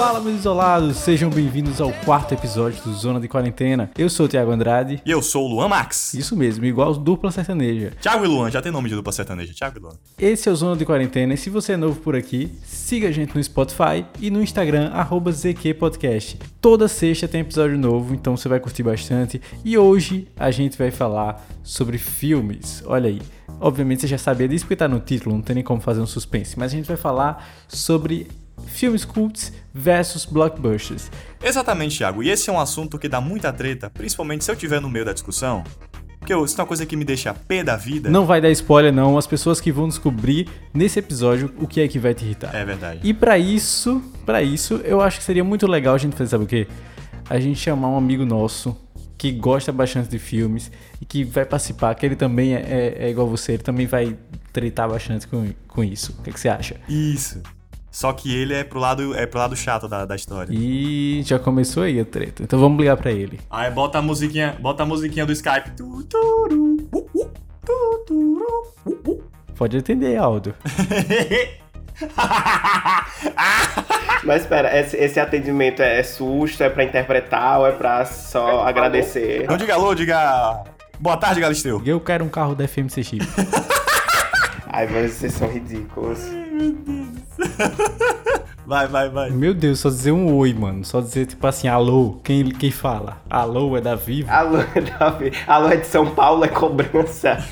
Fala, meus isolados! Sejam bem-vindos ao quarto episódio do Zona de Quarentena. Eu sou o Thiago Andrade. E eu sou o Luan Max. Isso mesmo, igual dupla sertaneja. Thiago e Luan, já tem nome de dupla sertaneja. Thiago e Luan. Esse é o Zona de Quarentena e se você é novo por aqui, siga a gente no Spotify e no Instagram, arroba ZQPodcast. Toda sexta tem episódio novo, então você vai curtir bastante. E hoje a gente vai falar sobre filmes. Olha aí. Obviamente você já sabia disso porque tá no título, não tem nem como fazer um suspense. Mas a gente vai falar sobre filmes cults versus blockbusters. Exatamente, Thiago. E esse é um assunto que dá muita treta, principalmente se eu estiver no meio da discussão. Porque isso é uma coisa que me deixa pé da vida. Não vai dar spoiler não, as pessoas que vão descobrir nesse episódio o que é que vai te irritar. É verdade. E para isso, para isso, eu acho que seria muito legal a gente fazer, sabe o quê? A gente chamar um amigo nosso que gosta bastante de filmes e que vai participar, que ele também é, é, é igual você, ele também vai tretar bastante com, com isso. O que, que você acha? Isso. Só que ele é pro lado, é pro lado chato da, da história. E já começou aí a treta. Então vamos ligar pra ele. Aí bota a musiquinha, bota a musiquinha do Skype. Pode atender, Aldo. Mas espera, esse, esse atendimento é susto, é pra interpretar ou é pra só agradecer? Não diga alô, diga. Boa tarde, Galisteu. Eu quero um carro da FMC Chip. Ai, mas vocês são ridículos. Vai, vai, vai. Meu Deus, só dizer um oi, mano. Só dizer, tipo assim, alô. Quem, quem fala? Alô é da Vivo? Alô, Davi. Alô é de São Paulo, é cobrança.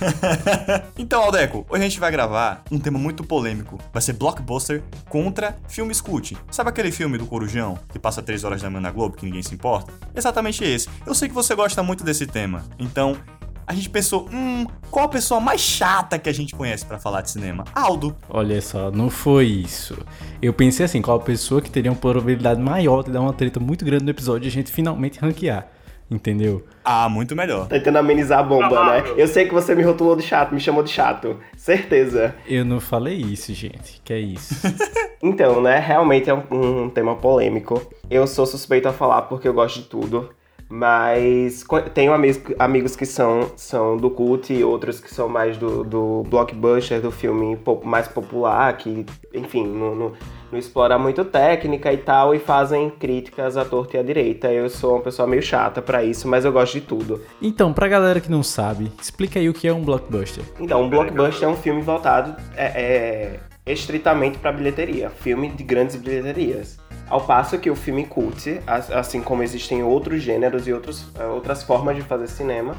Então, Aldeco, hoje a gente vai gravar um tema muito polêmico. Vai ser blockbuster contra filmes cult. Sabe aquele filme do Corujão que passa 3 horas da manhã na Globo que ninguém se importa? Exatamente esse. Eu sei que você gosta muito desse tema. Então, a gente pensou, hum, qual a pessoa mais chata que a gente conhece pra falar de cinema? Aldo. Olha só, não foi isso. Eu pensei assim, qual a pessoa que teria uma probabilidade maior de dar uma treta muito grande no episódio e a gente finalmente ranquear. Entendeu? Ah, muito melhor. Tentando amenizar a bomba, né? Eu sei que você me rotulou de chato, me chamou de chato. Certeza. Eu não falei isso, gente. Que é isso? Então, né? Realmente é um, um tema polêmico. Eu sou suspeito a falar porque eu gosto de tudo. Mas tenho amigos, amigos que são, são do cult e outros que são mais do, do blockbuster, do filme mais popular, que, enfim, não, não, não explora muito técnica e tal, e fazem críticas à torta e à direita. Eu sou uma pessoa meio chata pra isso, mas eu gosto de tudo. então, pra galera que não sabe, explica aí o que é um blockbuster. Então, um blockbuster é um filme voltado é, é, estritamente para bilheteria, filme de grandes bilheterias. Ao passo que o filme cult, as- assim como existem outros gêneros e outros, é, outras formas de fazer cinema,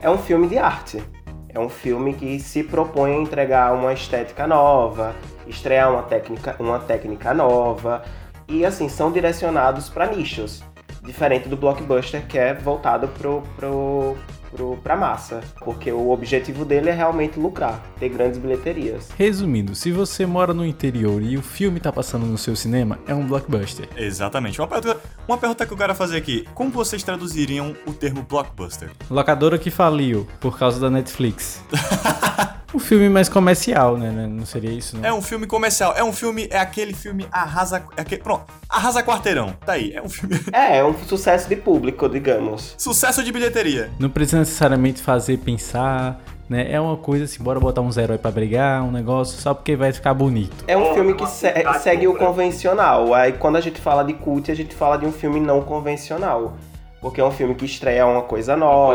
é um filme de arte. É um filme que se propõe a entregar uma estética nova, estrear uma técnica, uma técnica nova, e assim, são direcionados para nichos. Diferente do blockbuster que é voltado pro, pro, pro, pra massa. Porque o objetivo dele é realmente lucrar, ter grandes bilheterias. Resumindo, se você mora no interior e o filme tá passando no seu cinema, é um blockbuster. Exatamente. Uma pergunta, uma pergunta que eu quero fazer aqui. Como vocês traduziriam o termo blockbuster? Locadora que faliu por causa da Netflix. um filme mais comercial, né? Não seria isso, não? É um filme comercial. É um filme. É aquele filme arrasa. É aquele, pronto. Arrasa quarteirão. Tá aí. É um filme. É, é um sucesso de público, digamos. Sucesso de bilheteria. Não precisa necessariamente fazer pensar, né? É uma coisa assim, bora botar uns heróis pra brigar, um negócio, só porque vai ficar bonito. É um filme que se- segue o convencional. Aí quando a gente fala de cult, a gente fala de um filme não convencional. Porque é um filme que estreia uma coisa nova,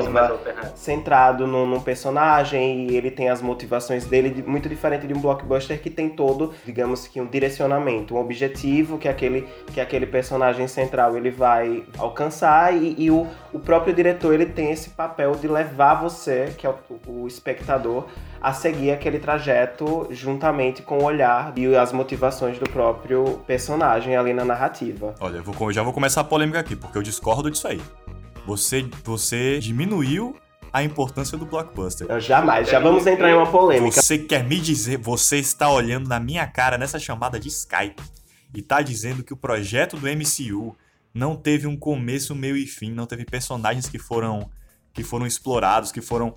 centrado num, num personagem e ele tem as motivações dele de- muito diferente de um blockbuster que tem todo, digamos que um direcionamento, um objetivo que aquele, que aquele personagem central ele vai alcançar e, e o, o próprio diretor ele tem esse papel de levar você, que é o, o espectador, a seguir aquele trajeto juntamente com o olhar e as motivações do próprio personagem ali na narrativa. Olha, eu, vou, eu já vou começar a polêmica aqui, porque eu discordo disso aí. Você, você diminuiu a importância do blockbuster. Eu jamais, já vamos entrar em uma polêmica. Você quer me dizer, você está olhando na minha cara nessa chamada de Skype e tá dizendo que o projeto do MCU não teve um começo, meio e fim, não teve personagens que foram que foram explorados, que foram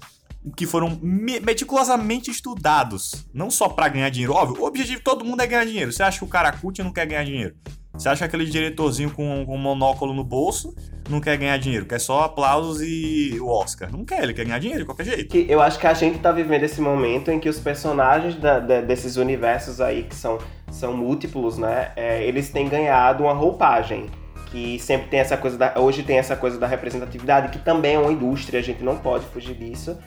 que foram me- meticulosamente estudados, não só pra ganhar dinheiro. Óbvio, o objetivo de todo mundo é ganhar dinheiro. Você acha que o cara curte não quer ganhar dinheiro? Você acha que aquele diretorzinho com, um monóculo no bolso não quer ganhar dinheiro, quer só aplausos e o Oscar. Não quer, ele quer ganhar dinheiro de qualquer jeito. Eu acho que a gente tá vivendo esse momento em que os personagens da, desses universos aí, que são, são múltiplos, né? É, eles têm ganhado uma roupagem. Que sempre tem essa coisa da. Hoje tem essa coisa da representatividade, que também é uma indústria, a gente não pode fugir disso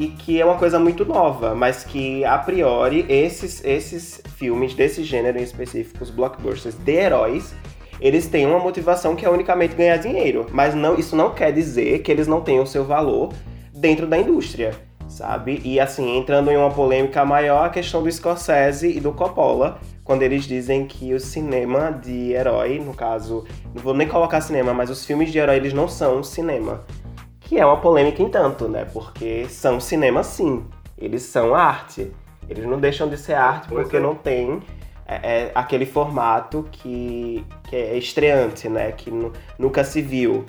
e que é uma coisa muito nova, mas que a priori esses, esses filmes desse gênero em específico, os blockbusters de heróis, eles têm uma motivação que é unicamente ganhar dinheiro, mas não, isso não quer dizer que eles não tenham seu valor dentro da indústria, sabe? E assim, entrando em uma polêmica maior, a questão do Scorsese e do Coppola, quando eles dizem que o cinema de herói, no caso, não vou nem colocar cinema, mas os filmes de herói eles não são cinema que é uma polêmica em tanto, né? Porque são cinema sim, eles são arte. Eles não deixam de ser arte porque é. não tem é, é, aquele formato que, que é estreante, né? Que nunca se viu.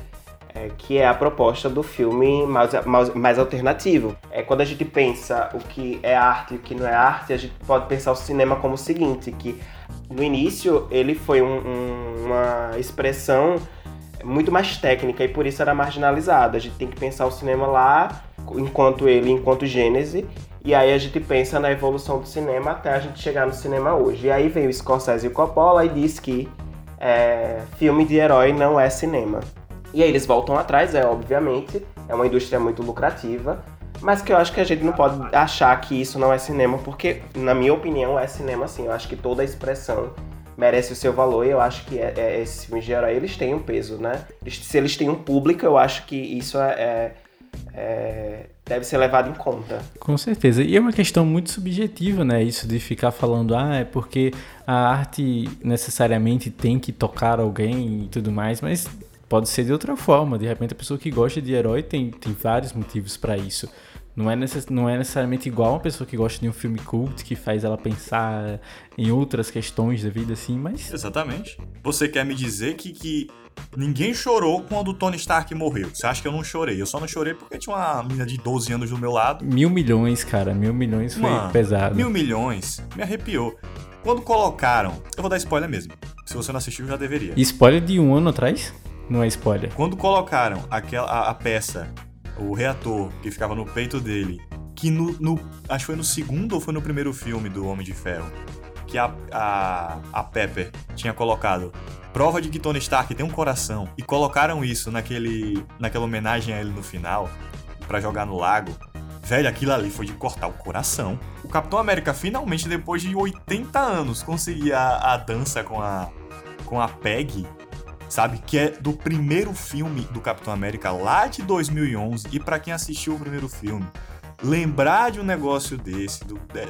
É, que é a proposta do filme mais, mais, mais, alternativo. É, quando a gente pensa o que é arte e o que não é arte, a gente pode pensar o cinema como o seguinte, que no início ele foi um, um, uma expressão muito mais técnica e por isso era marginalizada. A gente tem que pensar o cinema lá, enquanto ele, enquanto gênese, e aí a gente pensa na evolução do cinema até a gente chegar no cinema hoje. E aí veio o Scorsese e o Coppola e diz que é, filme de herói não é cinema. E aí eles voltam atrás, é obviamente, é uma indústria muito lucrativa, mas que eu acho que a gente não pode achar que isso não é cinema, porque, na minha opinião, é cinema sim. Eu acho que toda a expressão merece o seu valor e eu acho que é, é, esses filmes de herói eles têm um peso, né? Se eles têm um público, eu acho que isso é, é, é, deve ser levado em conta. Com certeza. E é uma questão muito subjetiva, né? Isso de ficar falando, ah, é porque a arte necessariamente tem que tocar alguém e tudo mais, mas pode ser de outra forma. De repente, a pessoa que gosta de herói tem, tem vários motivos para isso. Não é, necess... não é necessariamente igual uma pessoa que gosta de um filme cult, que faz ela pensar em outras questões da vida, assim, mas. Exatamente. Você quer me dizer que, que ninguém chorou quando o Tony Stark morreu? Você acha que eu não chorei? Eu só não chorei porque tinha uma menina de 12 anos do meu lado. Mil milhões, cara. Mil milhões foi Mano, pesado. Mil milhões. Me arrepiou. Quando colocaram. Eu vou dar spoiler mesmo. Se você não assistiu, já deveria. Spoiler de um ano atrás? Não é spoiler. Quando colocaram aquela, a, a peça o reator que ficava no peito dele, que no, no, Acho que foi no segundo ou foi no primeiro filme do Homem de Ferro, que a, a, a Pepper tinha colocado prova de que Tony Stark tem um coração e colocaram isso naquele, naquela homenagem a ele no final para jogar no lago. Velho, aquilo ali foi de cortar o coração. O Capitão América finalmente, depois de 80 anos, conseguia a, dança com a, com a Peg sabe? Que é do primeiro filme do Capitão América lá de 2011. E para quem assistiu o primeiro filme, lembrar de um negócio desse, do, é,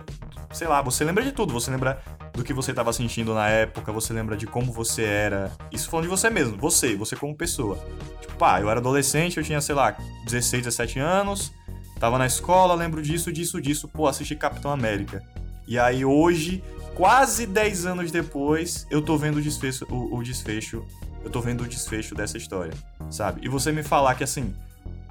sei lá, você lembra de tudo. Você lembra do que você estava sentindo na época, você lembra de como você era. Isso falando de você mesmo, você, você como pessoa. Tipo, pá, eu era adolescente, eu tinha, sei lá, 16, 17 anos, tava na escola, lembro disso, disso, disso, pô, assisti Capitão América. E aí hoje, quase 10 anos depois, eu tô vendo o desfecho, o, o desfecho eu tô vendo o desfecho dessa história, sabe? E você me falar que assim,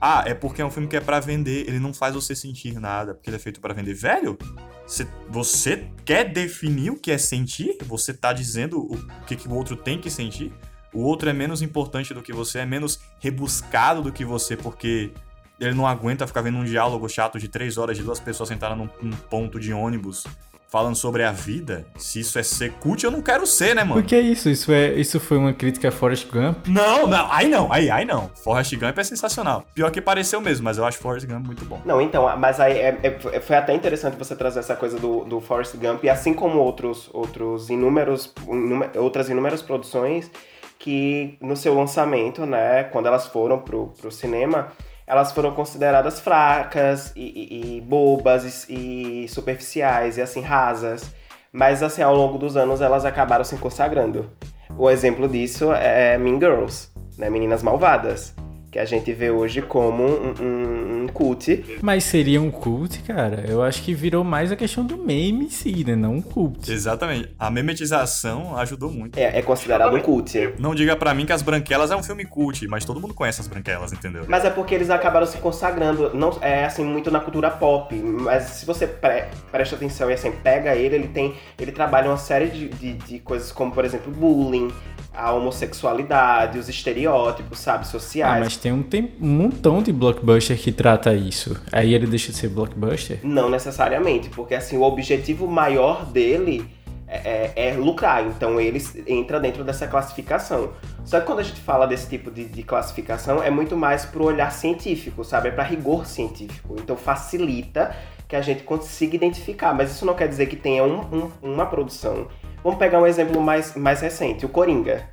ah, é porque é um filme que é para vender, ele não faz você sentir nada, porque ele é feito para vender. Velho, você, você quer definir o que é sentir? Você tá dizendo o que, que o outro tem que sentir? O outro é menos importante do que você, é menos rebuscado do que você, porque ele não aguenta ficar vendo um diálogo chato de três horas de duas pessoas sentadas num, num ponto de ônibus falando sobre a vida, se isso é ser cult, eu não quero ser, né, mano? Por que isso? Isso, é, isso foi uma crítica a Forrest Gump? Não, não, aí não, aí, aí não. Forrest Gump é sensacional. Pior que pareceu mesmo, mas eu acho Forrest Gump muito bom. Não, então, mas aí é, é, foi até interessante você trazer essa coisa do, do Forrest Gump, e assim como outros, outros inúmeros, inúmer, outras inúmeras produções que no seu lançamento, né, quando elas foram pro, pro cinema, elas foram consideradas fracas e, e, e bobas e, e, superficiais e assim rasas. Mas assim, ao longo dos anos elas acabaram se consagrando. O exemplo disso é Mean Girls, né? Meninas Malvadas que a gente vê hoje como um, um, um, cult. Mas seria um cult, cara? Eu acho que virou mais a questão do meme em si, né? Não um cult. Exatamente. A memetização ajudou muito. É, é considerado um cult. Não diga para mim que As Branquelas é um filme cult, mas todo mundo conhece As Branquelas, entendeu? Mas é porque eles acabaram se consagrando, não é assim, muito na cultura pop. Mas se você pre presta atenção e assim, pega ele, ele tem. Ele trabalha uma série de, de, de coisas como, por exemplo, bullying, a homossexualidade, os estereótipos, sabe, sociais. Ah, mas tem um, tem um montão de blockbuster que trata isso. Aí ele deixa de ser blockbuster? Não necessariamente, porque assim, o objetivo maior dele é, é, é lucrar, então ele entra dentro dessa classificação. Só que quando a gente fala desse tipo de, de classificação, é muito mais pro olhar científico, sabe? É para rigor científico. Então facilita que a gente consiga identificar, mas isso não quer dizer que tenha um, um, uma produção Vamos pegar um exemplo mais, mais recente, o Coringa.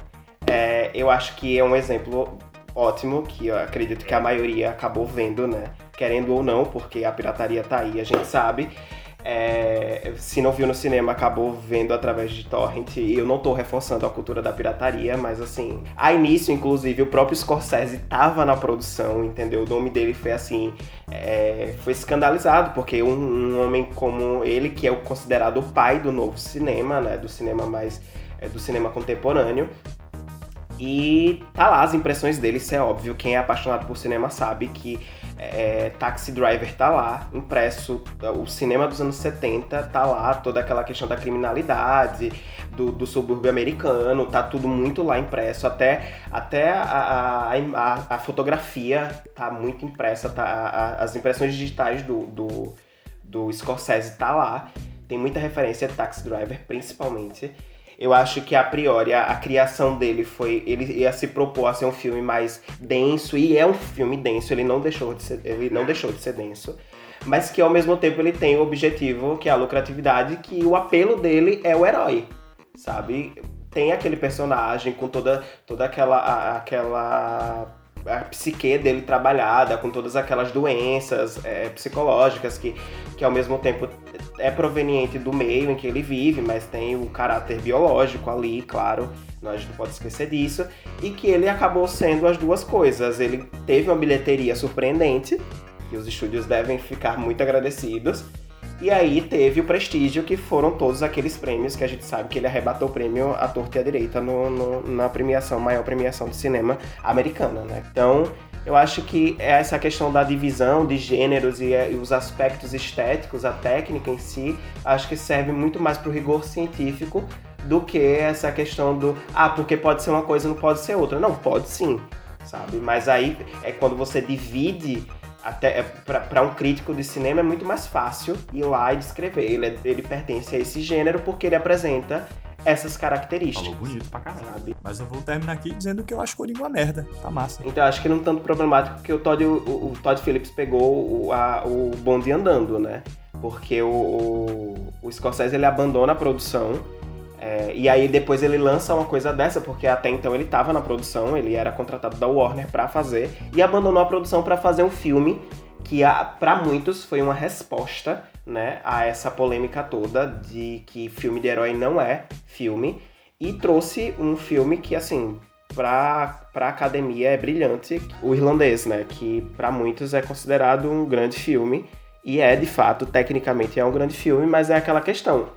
É, eu acho que é um exemplo ótimo, que eu acredito que a maioria acabou vendo, né? Querendo ou não, porque a pirataria tá aí, a gente sabe. É, se não viu no cinema, acabou vendo através de torrent. E eu não tô reforçando a cultura da pirataria, mas assim, a início, inclusive, o próprio Scorsese tava na produção, entendeu? O nome dele foi assim, é, foi escandalizado, porque um, um, homem como ele, que é o considerado o pai do novo cinema, né? Do cinema mais. É, do cinema contemporâneo, e tá lá as impressões dele, isso é óbvio. Quem é apaixonado por cinema sabe que é, Taxi Driver tá lá, impresso, o cinema dos anos 70 tá lá, toda aquela questão da criminalidade, do, do subúrbio americano, tá tudo muito lá impresso, até, até a, a, a, fotografia tá muito impressa, tá, a, as impressões digitais do, do, do Scorsese tá lá, tem muita referência a Taxi Driver, principalmente. Eu acho que a priori a, a, criação dele foi. Ele ia se propor a ser um filme mais denso, e é um filme denso, ele não deixou de ser, ele não deixou de ser denso. Mas que ao mesmo tempo ele tem o objetivo, que é a lucratividade, que o apelo dele é o herói. Sabe? Tem aquele personagem com toda, toda aquela, a, aquela a psique dele trabalhada, com todas aquelas doenças é, psicológicas que, que ao mesmo tempo é proveniente do meio em que ele vive, mas tem o caráter biológico ali, claro, nós não pode esquecer disso, e que ele acabou sendo as duas coisas. Ele teve uma bilheteria surpreendente, e os estúdios devem ficar muito agradecidos, e aí teve o prestígio, que foram todos aqueles prêmios que a gente sabe que ele arrebatou o prêmio à torta e à direita no, no, na premiação, maior premiação de cinema americana, né? Então, eu acho que essa questão da divisão de gêneros e, e os aspectos estéticos, a técnica em si, acho que serve muito mais para o rigor científico do que essa questão do ah, porque pode ser uma coisa, não pode ser outra. Não, pode sim, sabe? Mas aí é quando você divide até é, para um crítico de cinema é muito mais fácil ir lá e descrever. Ele, é, ele pertence a esse gênero porque ele apresenta essas características. Falou bonito pra caralho. Sabe? Mas eu vou terminar aqui dizendo que eu acho Coringa uma merda. Tá massa. Então acho que não tanto problemático que o Todd, o, o Todd Phillips pegou o, a, o bonde andando, né? Porque o, o, o Scorsese ele abandona a produção é, e aí depois ele lança uma coisa dessa, porque até então ele estava na produção, ele era contratado da Warner para fazer, e abandonou a produção para fazer um filme que para muitos foi uma resposta né, a essa polêmica toda de que filme de herói não é filme, e trouxe um filme que, assim, para a academia é brilhante, o irlandês, né, que para muitos é considerado um grande filme, e é de fato, tecnicamente é um grande filme, mas é aquela questão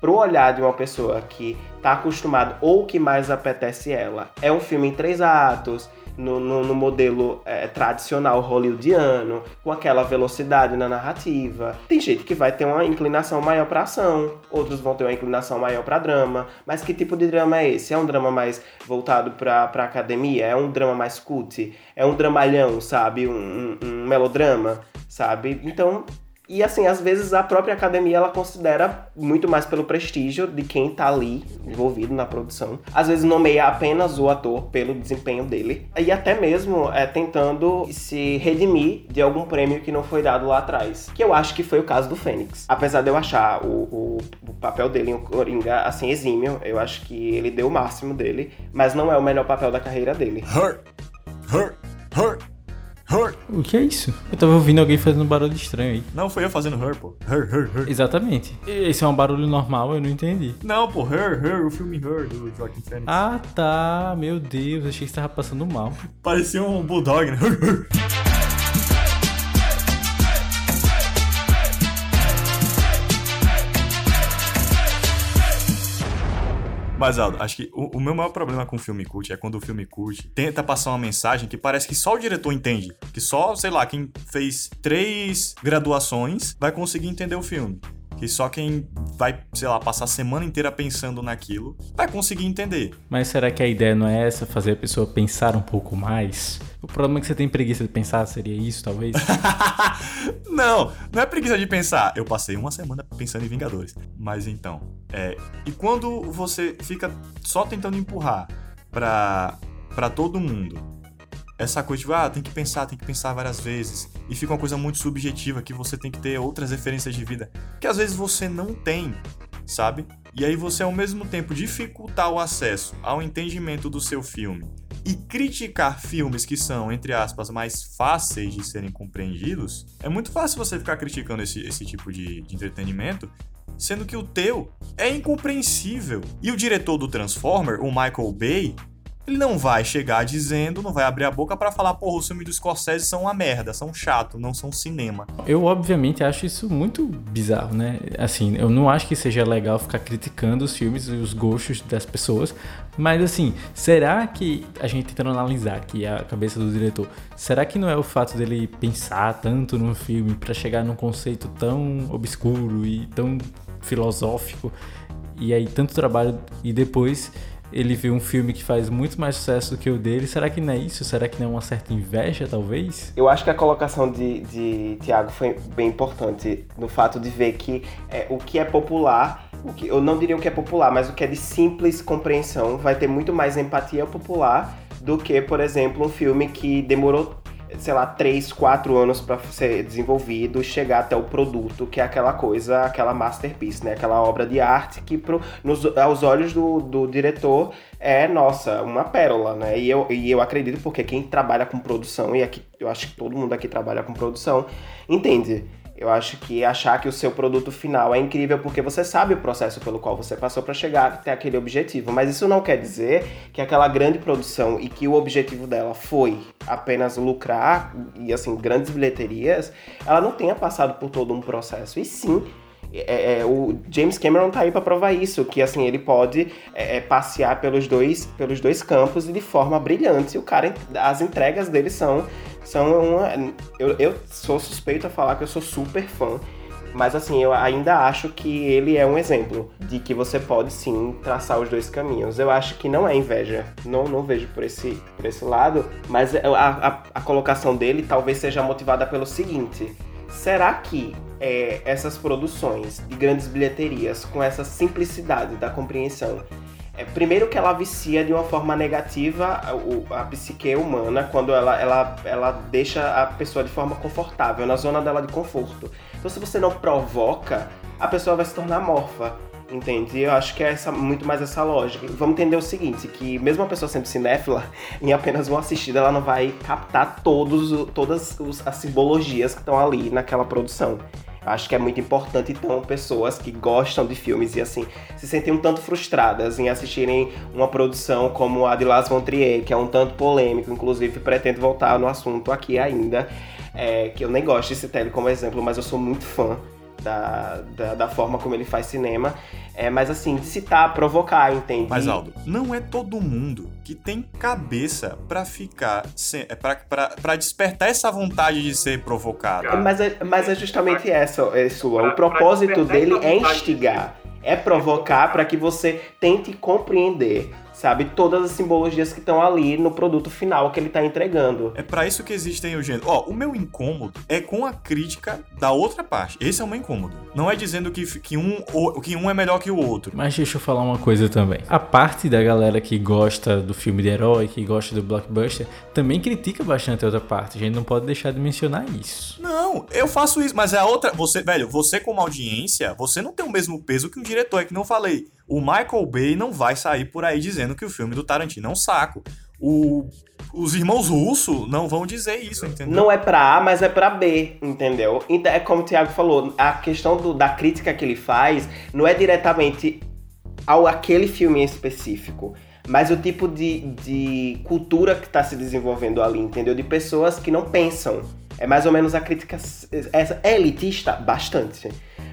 pro olhar de uma pessoa que tá acostumado ou que mais apetece ela, é um filme em três atos, no, no, no modelo é, tradicional hollywoodiano, com aquela velocidade na narrativa. Tem gente que vai ter uma inclinação maior para ação, outros vão ter uma inclinação maior para drama. Mas que tipo de drama é esse? É um drama mais voltado para academia? É um drama mais cult? É um dramalhão, sabe? Um, um, um melodrama, sabe? Então e assim, às vezes a própria academia ela considera muito mais pelo prestígio de quem tá ali envolvido na produção. Às vezes nomeia apenas o ator pelo desempenho dele. E até mesmo é, tentando se redimir de algum prêmio que não foi dado lá atrás. Que eu acho que foi o caso do Fênix. Apesar de eu achar o, o, o papel dele em Coringa assim exímio, eu acho que ele deu o máximo dele, mas não é o melhor papel da carreira dele. Hurt! Hurt! Hurt! Her. O que é isso? Eu tava ouvindo alguém fazendo um barulho estranho aí. Não, foi eu fazendo Her, pô. Her, Her, Her. Exatamente. Esse é um barulho normal, eu não entendi. Não, pô, Her, Her, o filme Her do Joaquim Phoenix. Ah, tá. Meu Deus, achei que você tava passando mal. Parecia um bulldog, né? Her, Her. Mas, Aldo, acho que o, o, meu maior problema com o filme cult é quando o filme cult tenta passar uma mensagem que parece que só o diretor entende. Que só, sei lá, quem fez três graduações vai conseguir entender o filme. Que só quem vai, sei lá, passar a semana inteira pensando naquilo vai conseguir entender. Mas será que a ideia não é essa, fazer a pessoa pensar um pouco mais? O problema é que você tem preguiça de pensar, seria isso, talvez? não, não é preguiça de pensar. Eu passei uma semana pensando em Vingadores. Mas então, é. E quando você fica só tentando empurrar pra, pra todo mundo essa coisa de, ah, tem que pensar, tem que pensar várias vezes. E fica uma coisa muito subjetiva que você tem que ter outras referências de vida que às vezes você não tem, sabe? E aí você ao mesmo tempo dificultar o acesso ao entendimento do seu filme e criticar filmes que são, entre aspas, mais fáceis de serem compreendidos, é muito fácil você ficar criticando esse, esse tipo de, de entretenimento, sendo que o teu é incompreensível. E o diretor do Transformer, o Michael Bay, ele não vai chegar dizendo, não vai abrir a boca para falar, porra, os filmes do Scorsese são uma merda, são chato, não são cinema. Eu, obviamente, acho isso muito bizarro, né? Assim, eu não acho que seja legal ficar criticando os filmes e os gostos das pessoas, mas assim, será que a gente tentando analisar aqui a cabeça do diretor, será que não é o fato dele pensar tanto no filme para chegar num conceito tão obscuro e tão filosófico e aí tanto trabalho e depois ele vê um filme que faz muito mais sucesso do que o dele. Será que não é isso? Será que não é uma certa inveja, talvez? Eu acho que a colocação de, de Tiago foi bem importante no fato de ver que é, o que é popular, o que, eu não diria o que é popular, mas o que é de simples compreensão vai ter muito mais empatia popular do que, por exemplo, um filme que demorou sei lá, três, quatro anos para ser desenvolvido, chegar até o produto, que é aquela coisa, aquela masterpiece, né? Aquela obra de arte que pro, nos, aos olhos do, do diretor é, nossa, uma pérola, né? E eu, e eu acredito porque quem trabalha com produção, e aqui eu acho que todo mundo aqui trabalha com produção, entende eu acho que achar que o seu produto final é incrível porque você sabe o processo pelo qual você passou para chegar até aquele objetivo, mas isso não quer dizer que aquela grande produção e que o objetivo dela foi apenas lucrar e assim grandes bilheterias, ela não tenha passado por todo um processo. E sim, é, é, o James Cameron tá aí para provar isso, que assim ele pode é, é, passear pelos dois, pelos dois campos e de forma brilhante. O cara, as entregas dele são são uma. Eu, eu sou suspeito a falar que eu sou super fã. Mas assim, eu ainda acho que ele é um exemplo de que você pode sim traçar os dois caminhos. Eu acho que não é inveja, não, não vejo por esse, por esse lado, mas a, a, a colocação dele talvez seja motivada pelo seguinte: será que é, essas produções de grandes bilheterias, com essa simplicidade da compreensão, é, primeiro que ela vicia de uma forma negativa a, a psique humana quando ela, ela, ela deixa a pessoa de forma confortável, na zona dela de conforto. Então se você não provoca, a pessoa vai se tornar morfa. Entende? Eu acho que é essa, muito mais essa lógica. Vamos entender o seguinte, que mesmo a pessoa sendo cinéfila, em apenas uma assistida ela não vai captar todos, todas as simbologias que estão ali naquela produção. Acho que é muito importante, então, pessoas que gostam de filmes e, assim, se sentem um tanto frustradas em assistirem uma produção como a de Las von Trier, que é um tanto polêmico, inclusive pretendo voltar no assunto aqui ainda, é, que eu nem gosto de citar ele como exemplo, mas eu sou muito fã da, da, da, forma como ele faz cinema. É, mas assim, de citar, provocar, entende? Mas Aldo, não é todo mundo que tem cabeça para ficar, é, para despertar essa vontade de ser provocado. É, mas, é, mas é justamente essa, é, Sua. O propósito dele é instigar, é provocar para que você tente compreender sabe? Todas as simbologias que estão ali no produto final que ele tá entregando. É para isso que existem o gênero. Ó, o meu incômodo é com a crítica da outra parte. Esse é o meu incômodo. Não é dizendo que, que, um, que um é melhor que o outro. Mas deixa eu falar uma coisa também. A parte da galera que gosta do filme de herói, que gosta do blockbuster, também critica bastante a outra parte. A gente não pode deixar de mencionar isso. Não, eu faço isso, mas é a outra. Você, velho, você como audiência, você não tem o mesmo peso que um diretor, é que não falei o Michael Bay não vai sair por aí dizendo que o filme do Tarantino é um saco. O, os irmãos Russo não vão dizer isso, entendeu? Não é pra A, mas é pra B, entendeu? Então, é como o Thiago falou, a questão do, da crítica que ele faz não é diretamente ao aquele filme em específico mas o tipo de, de cultura que está se desenvolvendo ali, entendeu? De pessoas que não pensam. É mais ou menos a crítica essa, é elitista bastante.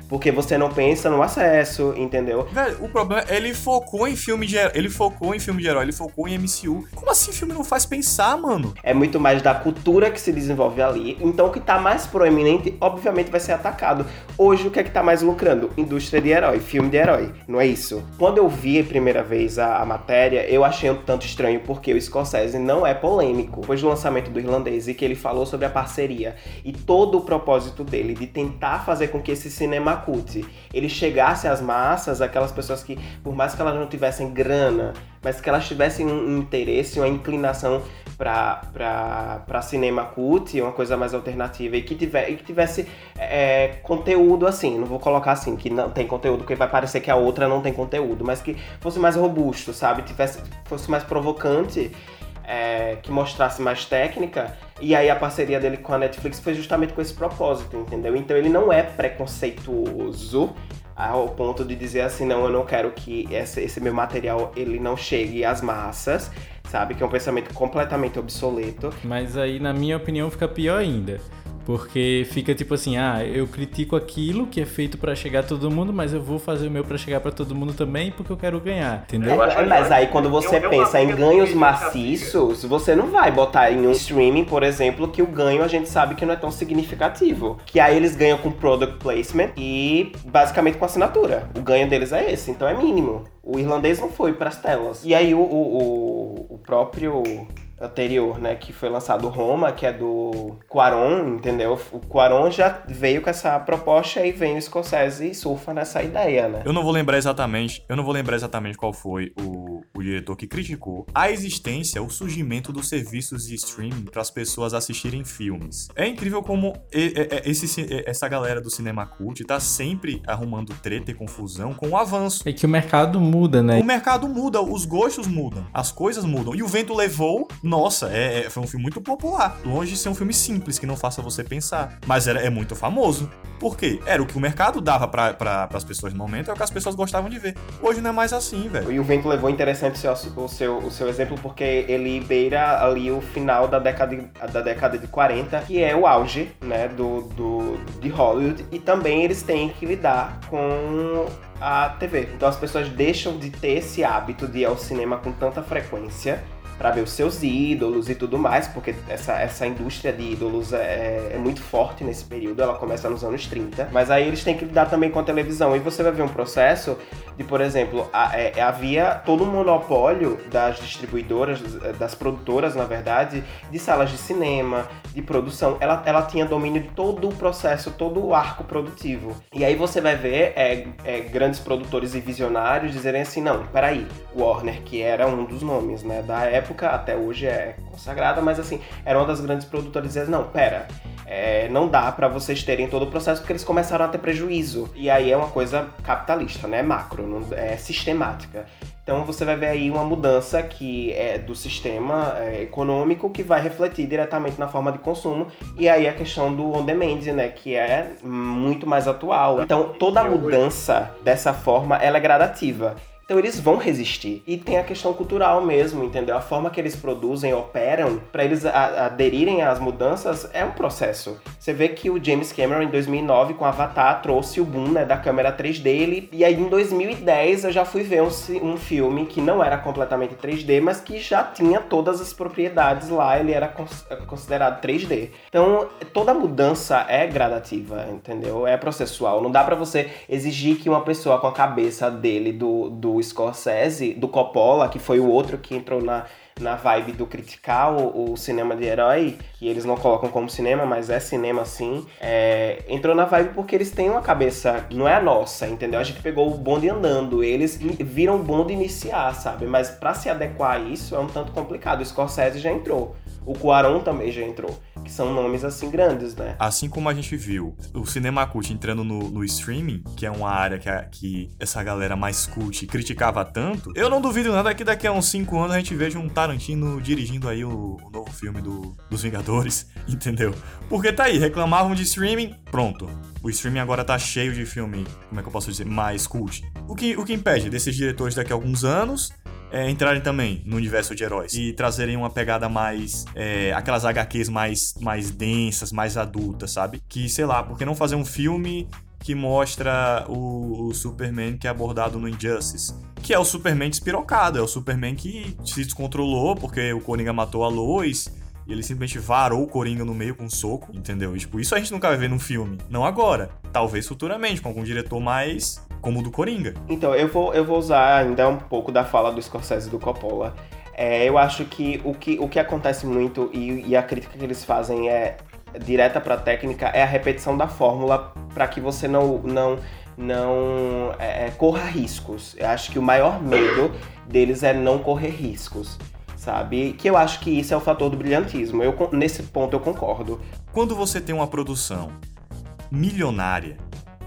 Porque você não pensa no acesso, entendeu? Velho, o problema é ele focou em filme de herói, ele focou em filme de herói, ele focou em MCU. Como assim filme não faz pensar, mano? É muito mais da cultura que se desenvolve ali. Então o que tá mais proeminente, obviamente, vai ser atacado. Hoje, o que é que tá mais lucrando? Indústria de herói, filme de herói, não é isso? Quando eu vi a primeira vez a, a matéria, eu achei um tanto estranho porque o Scorsese não é polêmico. Depois do lançamento do Irlandês e que ele falou sobre a parceria e todo o propósito dele de tentar fazer com que esse cinema cult ele chegasse às massas, aquelas pessoas que, por mais que elas não tivessem grana, mas que elas tivessem um interesse, uma inclinação para cinema cult, uma coisa mais alternativa, e que, tiver, e que tivesse é, conteúdo assim, não vou colocar assim, que não tem conteúdo, porque vai parecer que a outra não tem conteúdo, mas que fosse mais robusto, sabe? Tivesse, fosse mais provocante, é, que mostrasse mais técnica, e aí a parceria dele com a Netflix foi justamente com esse propósito, entendeu? Então ele não é preconceituoso, ao ponto de dizer assim, não, eu não quero que esse, esse meu material ele não chegue às massas, sabe? Que é um pensamento completamente obsoleto. Mas aí, na minha opinião, fica pior ainda. Porque fica tipo assim, ah, eu critico aquilo que é feito para chegar a todo mundo, mas eu vou fazer o meu para chegar para todo mundo também porque eu quero ganhar, entendeu? É, mas aí quando você eu, pensa eu em ganhos maciços, você não vai botar em um streaming, por exemplo, que o ganho a gente sabe que não é tão significativo. Que aí eles ganham com product placement e basicamente com assinatura. O ganho deles é esse, então é mínimo. O irlandês não foi para as telas. E aí o, o, o próprio anterior, né, que foi lançado Roma, que é do Quaron, entendeu? O Quaron já veio com essa proposta e vem o Scorsese e surfa nessa ideia, né? Eu não vou lembrar exatamente, eu não vou lembrar exatamente qual foi o, o diretor que criticou a existência, o surgimento dos serviços de streaming para as pessoas assistirem filmes. É incrível como esse, essa galera do cinema cult tá sempre arrumando treta e confusão com o avanço. É que o mercado muda, né? O mercado muda, os gostos mudam, as coisas mudam. E o vento levou nossa, é, é, foi um filme muito popular. Longe de ser um filme simples, que não faça você pensar. Mas era, é muito famoso. Por quê? Era o que o mercado dava para pra, as pessoas no momento, é o que as pessoas gostavam de ver. Hoje não é mais assim, velho. E o Vento levou interessante o seu, o seu, o seu exemplo, porque ele beira ali o final da década, de, da década de 40, que é o auge, né, do, do, de Hollywood. E também eles têm que lidar com a TV. Então as pessoas deixam de ter esse hábito de ir ao cinema com tanta frequência para ver os seus ídolos e tudo mais, porque essa, essa indústria de ídolos é, é, muito forte nesse período, ela começa nos anos 30. Mas aí eles têm que lidar também com a televisão. E você vai ver um processo de, por exemplo, a, é, havia todo um monopólio das distribuidoras, das produtoras, na verdade, de salas de cinema, de produção. Ela, ela tinha domínio de todo o processo, todo o arco produtivo. E aí você vai ver é, é, grandes produtores e visionários dizerem assim, não, peraí, Warner, que era um dos nomes né, da época, época, até hoje é consagrada, mas assim, era uma das grandes produtoras e não, pera, é, não dá para vocês terem todo o processo porque eles começaram a ter prejuízo. E aí é uma coisa capitalista, né? Macro, não, é sistemática. Então você vai ver aí uma mudança que é do sistema é, econômico que vai refletir diretamente na forma de consumo e aí a questão do on demand, né, que é muito mais atual. Então toda mudança dessa forma ela é gradativa. Então eles vão resistir. E tem a questão cultural mesmo, entendeu? A forma que eles produzem, operam, para eles aderirem às mudanças é um processo. Você vê que o James Cameron em 2009 com Avatar trouxe o boom né, da câmera 3D ele, e aí em 2010 eu já fui ver um, um filme que não era completamente 3D, mas que já tinha todas as propriedades lá, ele era considerado 3D. Então toda mudança é gradativa, entendeu? É processual. Não dá para você exigir que uma pessoa com a cabeça dele do, do Scorsese, do Coppola, que foi o outro que entrou na, na vibe do criticar o, o, cinema de herói, que eles não colocam como cinema, mas é cinema sim, é, entrou na vibe porque eles têm uma cabeça, não é a nossa, entendeu? A gente pegou o bonde andando, eles viram o bonde iniciar, sabe? Mas para se adequar a isso é um tanto complicado. O Scorsese já entrou. O Cuarón também já entrou, que são nomes assim grandes, né? Assim como a gente viu o cinema cult entrando no, no streaming, que é uma área que, a, que essa galera mais cult criticava tanto, eu não duvido nada que daqui a uns 5 anos a gente veja um Tarantino dirigindo aí o, o novo filme do, dos Vingadores, entendeu? Porque tá aí, reclamavam de streaming, pronto. O streaming agora tá cheio de filme, como é que eu posso dizer, mais cult. O que, o que impede desses diretores daqui a alguns anos é, entrarem também no universo de heróis e trazerem uma pegada mais. É, aquelas HQs mais, mais densas, mais adultas, sabe? Que, sei lá, por que não fazer um filme que mostra o, o, Superman que é abordado no Injustice. Que é o Superman despirocado, é o Superman que se descontrolou porque o Coringa matou a Lois e ele simplesmente varou o Coringa no meio com um soco, entendeu? E, tipo, isso a gente nunca vai ver num filme. Não agora. Talvez futuramente, com algum diretor mais como o do Coringa. Então, eu vou, eu vou usar ainda um pouco da fala do Scorsese e do Coppola. É, eu acho que o, que o que acontece muito e, e a crítica que eles fazem é direta para a técnica é a repetição da fórmula para que você não não não é, é, corra riscos. Eu acho que o maior medo deles é não correr riscos, sabe? Que eu acho que isso é o fator do brilhantismo. Eu nesse ponto eu concordo. Quando você tem uma produção milionária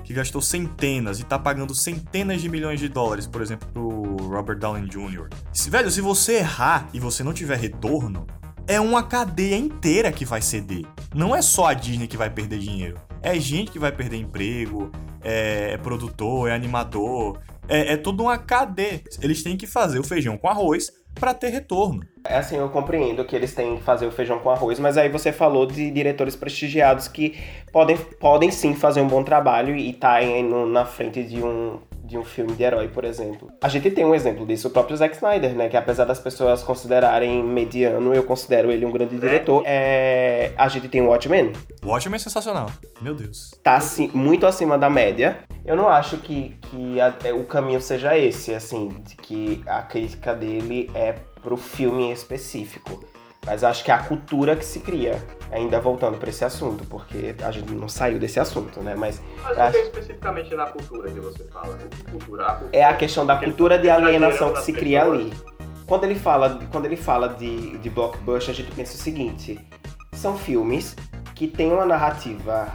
que gastou centenas e tá pagando centenas de milhões de dólares, por exemplo, pro Robert Downey Jr. Se, velho, se você errar e você não tiver retorno, é uma cadeia inteira que vai ceder. Não é só a Disney que vai perder dinheiro. É gente que vai perder emprego, é, é produtor, é animador, é, é toda uma cadeia. Eles têm que fazer o feijão com arroz para ter retorno. É assim, eu compreendo que eles têm que fazer o feijão com arroz, mas aí você falou de diretores prestigiados que podem, podem sim fazer um bom trabalho e tá na frente de um, de um filme de herói, por exemplo. A gente tem um exemplo disso, o próprio Zack Snyder, né? Que apesar das pessoas considerarem mediano, eu considero ele um grande diretor. É... A gente tem o Watchmen. Watchmen é sensacional. Meu Deus. Tá assim, muito acima da média. Eu não acho que, que a, é, o caminho seja esse, assim, de que a crítica dele é pro filme em específico. Mas acho que é a cultura que se cria. Ainda voltando para esse assunto, porque a gente não saiu desse assunto, né? Mas. Mas acho... é especificamente na cultura que você fala, né? Cultura, a cultura, é a questão da cultura de alienação que se cria ali. Quando ele fala, quando ele fala de, de blockbuster, a gente pensa o seguinte: são filmes que têm uma narrativa,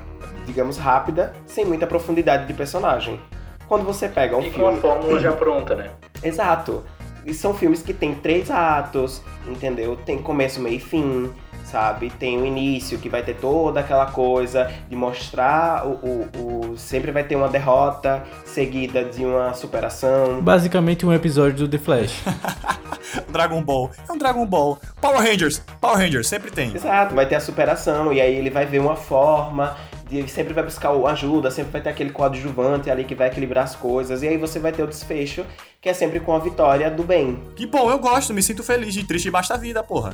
digamos, rápida, sem muita profundidade de personagem. Quando você pega um e filme. com a fórmula já pronta, né? Exato. E são filmes que tem três atos, entendeu? Tem começo, meio e fim, sabe? Tem o início, que vai ter toda aquela coisa de mostrar o, o, o, Sempre vai ter uma derrota seguida de uma superação. Basicamente um episódio do The Flash. Dragon Ball. É um Dragon Ball. Power Rangers. Power Rangers, sempre tem. Exato, vai ter a superação, e aí ele vai ver uma forma de, sempre vai buscar ajuda, sempre vai ter aquele coadjuvante ali que vai equilibrar as coisas, e aí você vai ter o desfecho, que é sempre com a vitória do bem. Que bom, eu gosto, me sinto feliz, de triste basta a vida, porra.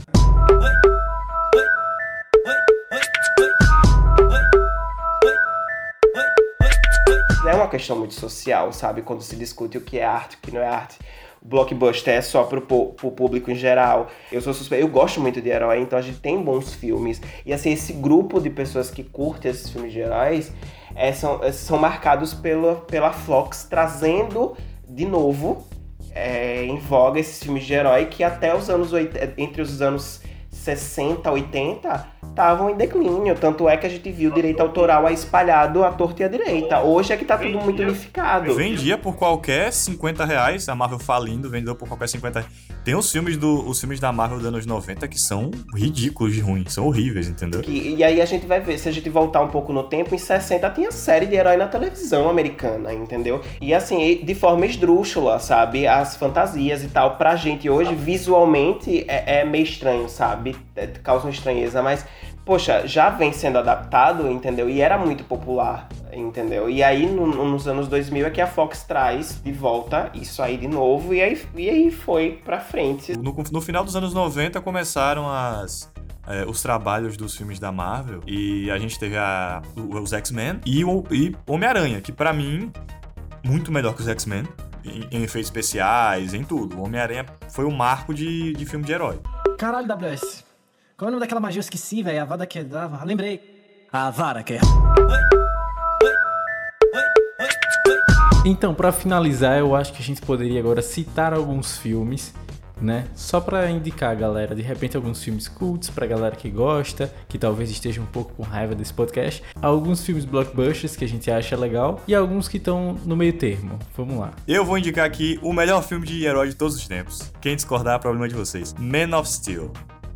É uma questão muito social, sabe? Quando se discute o que é arte, o que não é arte blockbuster é só pro, pro público em geral. Eu sou suspeito, eu gosto muito de herói, então a gente tem bons filmes. E assim, esse grupo de pessoas que curtem esses filmes de heróis é, são, é, são marcados pela, pela Fox trazendo de novo é, em voga esses filmes de herói que até os anos 80, entre os anos 60, 80 estavam em declínio. Tanto é que a gente viu o direito autoral espalhado à torta e à direita. Hoje é que tá tudo muito unificado. Vendia por qualquer 50 reais, a Marvel falindo, vendeu por qualquer 50 reais. Tem os filmes, do, os filmes da Marvel dos anos 90 que são ridículos de ruins, são horríveis, entendeu? E, e aí a gente vai ver, se a gente voltar um pouco no tempo, em 60 tinha série de herói na televisão americana, entendeu? E assim, de forma esdrúxula, sabe? As fantasias e tal, pra gente hoje, visualmente, é, é meio estranho, sabe? É, causa uma estranheza, mas poxa, já vem sendo adaptado, entendeu? E era muito popular, entendeu? E aí, no, nos anos 2000 é que a Fox traz de volta isso aí de novo, e aí, e aí foi pra frente. No, no final dos anos 90 começaram as, é, os trabalhos dos filmes da Marvel. E a gente teve a, os X-Men e o e Homem-Aranha, que para mim, muito melhor que os X-Men. Em, em, efeitos especiais, em tudo. O Homem-Aranha foi o marco de, de filme de herói. Caralho, WS. Qual é o nome daquela magia? Eu esqueci, velho. A vada que dava. Lembrei. A vara que é. Então, para finalizar, eu acho que a gente poderia agora citar alguns filmes, né? Só para indicar a galera, de repente alguns filmes cults pra galera que gosta, que talvez esteja um pouco com raiva desse podcast, alguns filmes blockbusters que a gente acha legal e alguns que estão no meio termo. Vamos lá. Eu vou indicar aqui o melhor filme de herói de todos os tempos. Quem discordar, é problema de vocês. Man of Steel.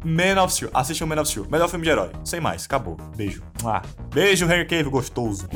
Man of Steel. Assistam Man of Steel. Melhor filme de herói. Sem mais. Acabou. Beijo. Ah. Beijo, Henry Cave, gostoso.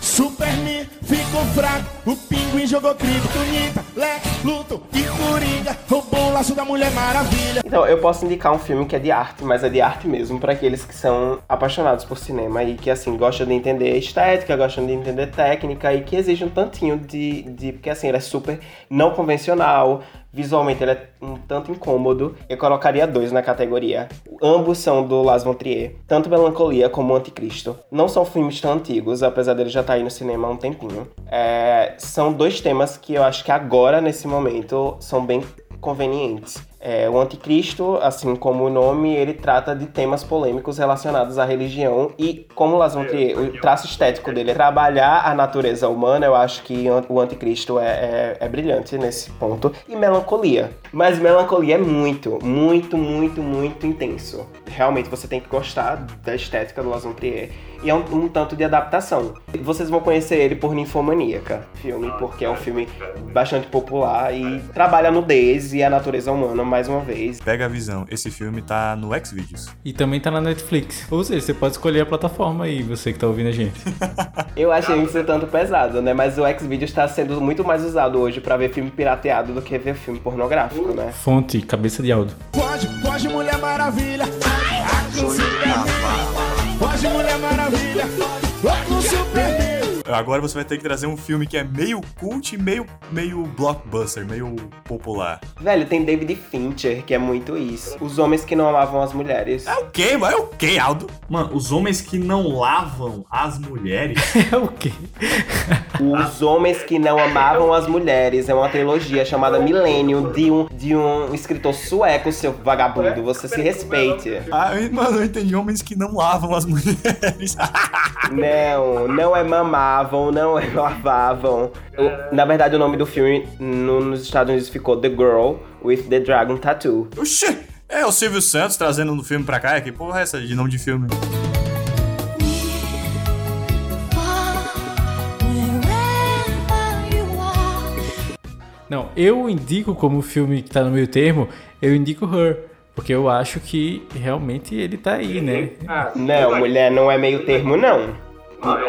Superman ficou fraco. O pinguim jogou criptonita, Lé, Luto e Coringa. Roubou o laço da Mulher Maravilha. Então, eu posso indicar um filme que é de arte, mas é de arte mesmo, para aqueles que são apaixonados por cinema e que, assim, gostam de entender estética, gostam de entender técnica e que exige um tantinho de. de porque, assim, ele é super não convencional, Visualmente ele é um tanto incômodo. Eu colocaria dois na categoria. Ambos são do Las von Trier. Tanto Melancolia como Anticristo. Não são filmes tão antigos, apesar dele já estar tá aí no cinema há um tempinho. É, são dois temas que eu acho que agora, nesse momento, são bem convenientes. É, o Anticristo, assim como o nome, ele trata de temas polêmicos relacionados à religião e como Las Trier, o traço estético dele é trabalhar a natureza humana, eu acho que o Anticristo é, é, é brilhante nesse ponto. E melancolia. Mas melancolia é muito, muito, muito, muito intenso. Realmente você tem que gostar da estética do Las Trier e é um, um, tanto de adaptação. Vocês vão conhecer ele por Ninfomaníaca, filme, porque é um filme bastante popular e trabalha a nudez e a natureza humana mais uma vez. Pega a visão, esse filme tá no Xvideos. E também tá na Netflix. Ou seja, você pode escolher a plataforma aí, você que tá ouvindo a gente. Eu achei isso tanto pesado, né? Mas o Xvideos tá sendo muito mais usado hoje para ver filme pirateado do que ver filme pornográfico, né? Fonte, cabeça de áudio. Pode, pode, Mulher Maravilha. Pode, Mulher Maravilha. Super Agora você vai ter que trazer um filme que é meio cult e meio, meio blockbuster, meio popular. Velho, tem David Fincher, que é muito isso. Os homens que não amavam as mulheres. É o quê? É o quê, Aldo? Mano, os homens que não lavam as mulheres? é o quê? Os homens que não amavam as mulheres. É uma trilogia chamada Millennium de um, de um escritor sueco, seu vagabundo. Você se respeite. Ah, mano, eu entendi. Homens que não lavam as mulheres. não, não é mamar lavavam, não lavavam. na verdade, o nome do filme no, nos Estados Unidos ficou The Girl with the Dragon Tattoo. Oxê! É o Silvio Santos trazendo o filme pra cá. Que porra é essa de nome de filme? Não, eu indico como filme que tá no meio termo, eu indico Her. Porque eu acho que realmente ele tá aí, né? Não, mulher, não é meio termo, não.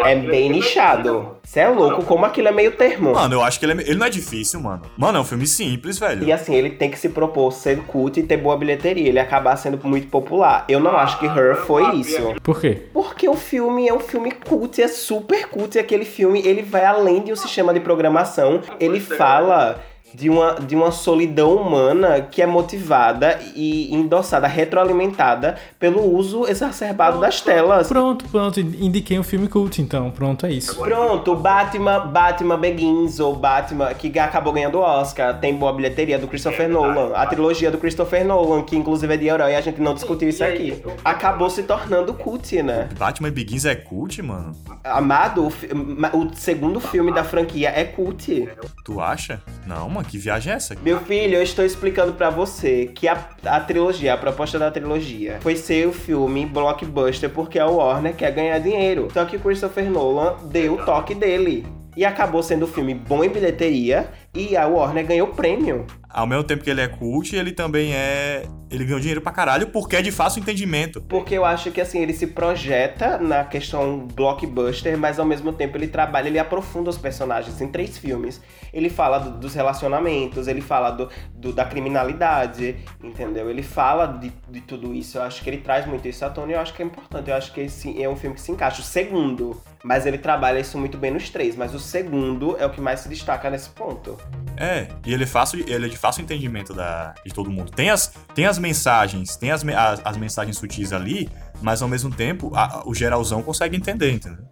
É bem nichado. Você é louco, como aquilo é meio termo. Mano, eu acho que ele, é, ele não é difícil, mano. Mano, é um filme simples, velho. E assim, ele tem que se propor ser cult e ter boa bilheteria. Ele acabar sendo muito popular. Eu não acho que Her foi isso. Por quê? Porque o filme é um filme cult, é super cult. E aquele filme, ele vai além de um sistema de programação. Ele fala de uma, de uma solidão humana que é motivada e endossada, retroalimentada pelo uso exacerbado das telas. Pronto, pronto, indiquei um filme cult, então, pronto, é isso. Pronto, Batman, Batman Begins, ou Batman, que acabou ganhando o Oscar, tem boa bilheteria do Christopher Nolan, a trilogia do Christopher Nolan, que inclusive é de herói, a gente não discutiu isso aqui. Acabou se tornando cult, né? Batman Begins é cult, mano? Amado, o, o segundo filme da franquia é cult. Tu acha? Não, mano, que viagem é essa? Meu filho, eu estou explicando para você que a, a trilogia, a proposta da trilogia, foi ser o filme blockbuster porque a Warner quer ganhar dinheiro. Só que Christopher Nolan deu o toque dele. E acabou sendo um filme bom em bilheteria e a Warner ganhou prêmio ao mesmo tempo que ele é cult, ele também é. Ele ganhou dinheiro pra caralho porque é de fácil entendimento. Porque eu acho que assim, ele se projeta na questão blockbuster, mas ao mesmo tempo ele trabalha, ele aprofunda os personagens em três filmes. Ele fala do, dos relacionamentos, ele fala do, do, da criminalidade, entendeu? Ele fala de, de tudo isso. Eu acho que ele traz muito isso à tona e eu acho que é importante. Eu acho que esse é um filme que se encaixa. O segundo, mas ele trabalha isso muito bem nos três. Mas o segundo é o que mais se destaca nesse ponto. É, e ele é fácil, ele é de fácil entendimento da, de todo mundo. Tem as, tem as mensagens, tem as, as, as mensagens sutis ali, mas ao mesmo tempo a, o geralzão consegue entender, entendeu?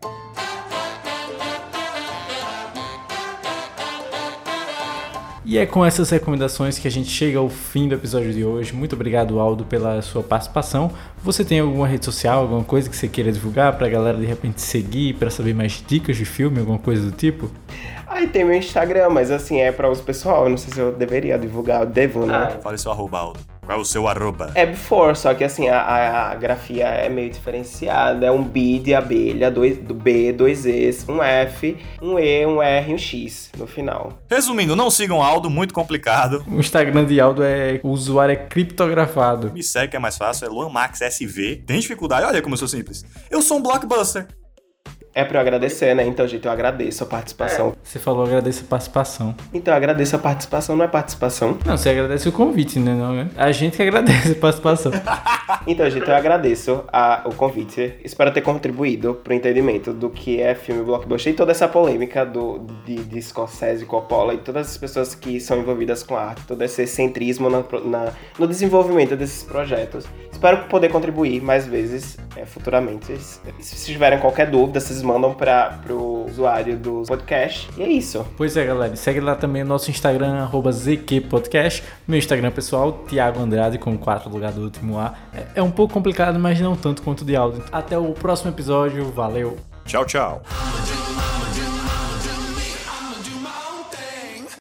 E é com essas recomendações que a gente chega ao fim do episódio de hoje. Muito obrigado, Aldo, pela sua participação. Você tem alguma rede social, alguma coisa que você queira divulgar para a galera de repente seguir, para saber mais dicas de filme, alguma coisa do tipo? Aí tem meu Instagram, mas assim, é para os pessoal. Eu não sei se eu deveria divulgar, eu devo, né? Ah, fale seu arroba, Aldo. Qual é o seu arroba? É before, só que assim, a, a, a, grafia é meio diferenciada. É um B de abelha, dois, do B, dois E's, um F, um E, um R e um X no final. Resumindo, não sigam Aldo, muito complicado. O Instagram de Aldo é. O usuário é criptografado. Me segue que é mais fácil, é LuanMaxSV. Tem dificuldade? Olha como eu sou simples. Eu sou um blockbuster. É pra eu agradecer, né? Então, gente, eu agradeço a participação. Você falou agradeço a participação. Então, eu agradeço a participação, não é participação? Não, você agradece o convite, né? Não, né? A gente que agradece a participação. Então, gente, eu agradeço a, o convite. Espero ter contribuído pro entendimento do que é filme blockbuster e toda essa polêmica do, de, de Scorsese, Coppola e todas as pessoas que são envolvidas com arte, todo esse excentrismo na, na, no desenvolvimento desses projetos. Espero poder contribuir mais vezes é, futuramente. Se tiverem qualquer dúvida, vocês mandam para o usuário do podcast. E é isso. Pois é, galera. Segue lá também o nosso Instagram, arroba ZQPodcast. Meu Instagram pessoal, Thiago Andrade, com 4 lugar do último A. É, é um pouco complicado, mas não tanto quanto de áudio. Até o próximo episódio. Valeu! Tchau, tchau.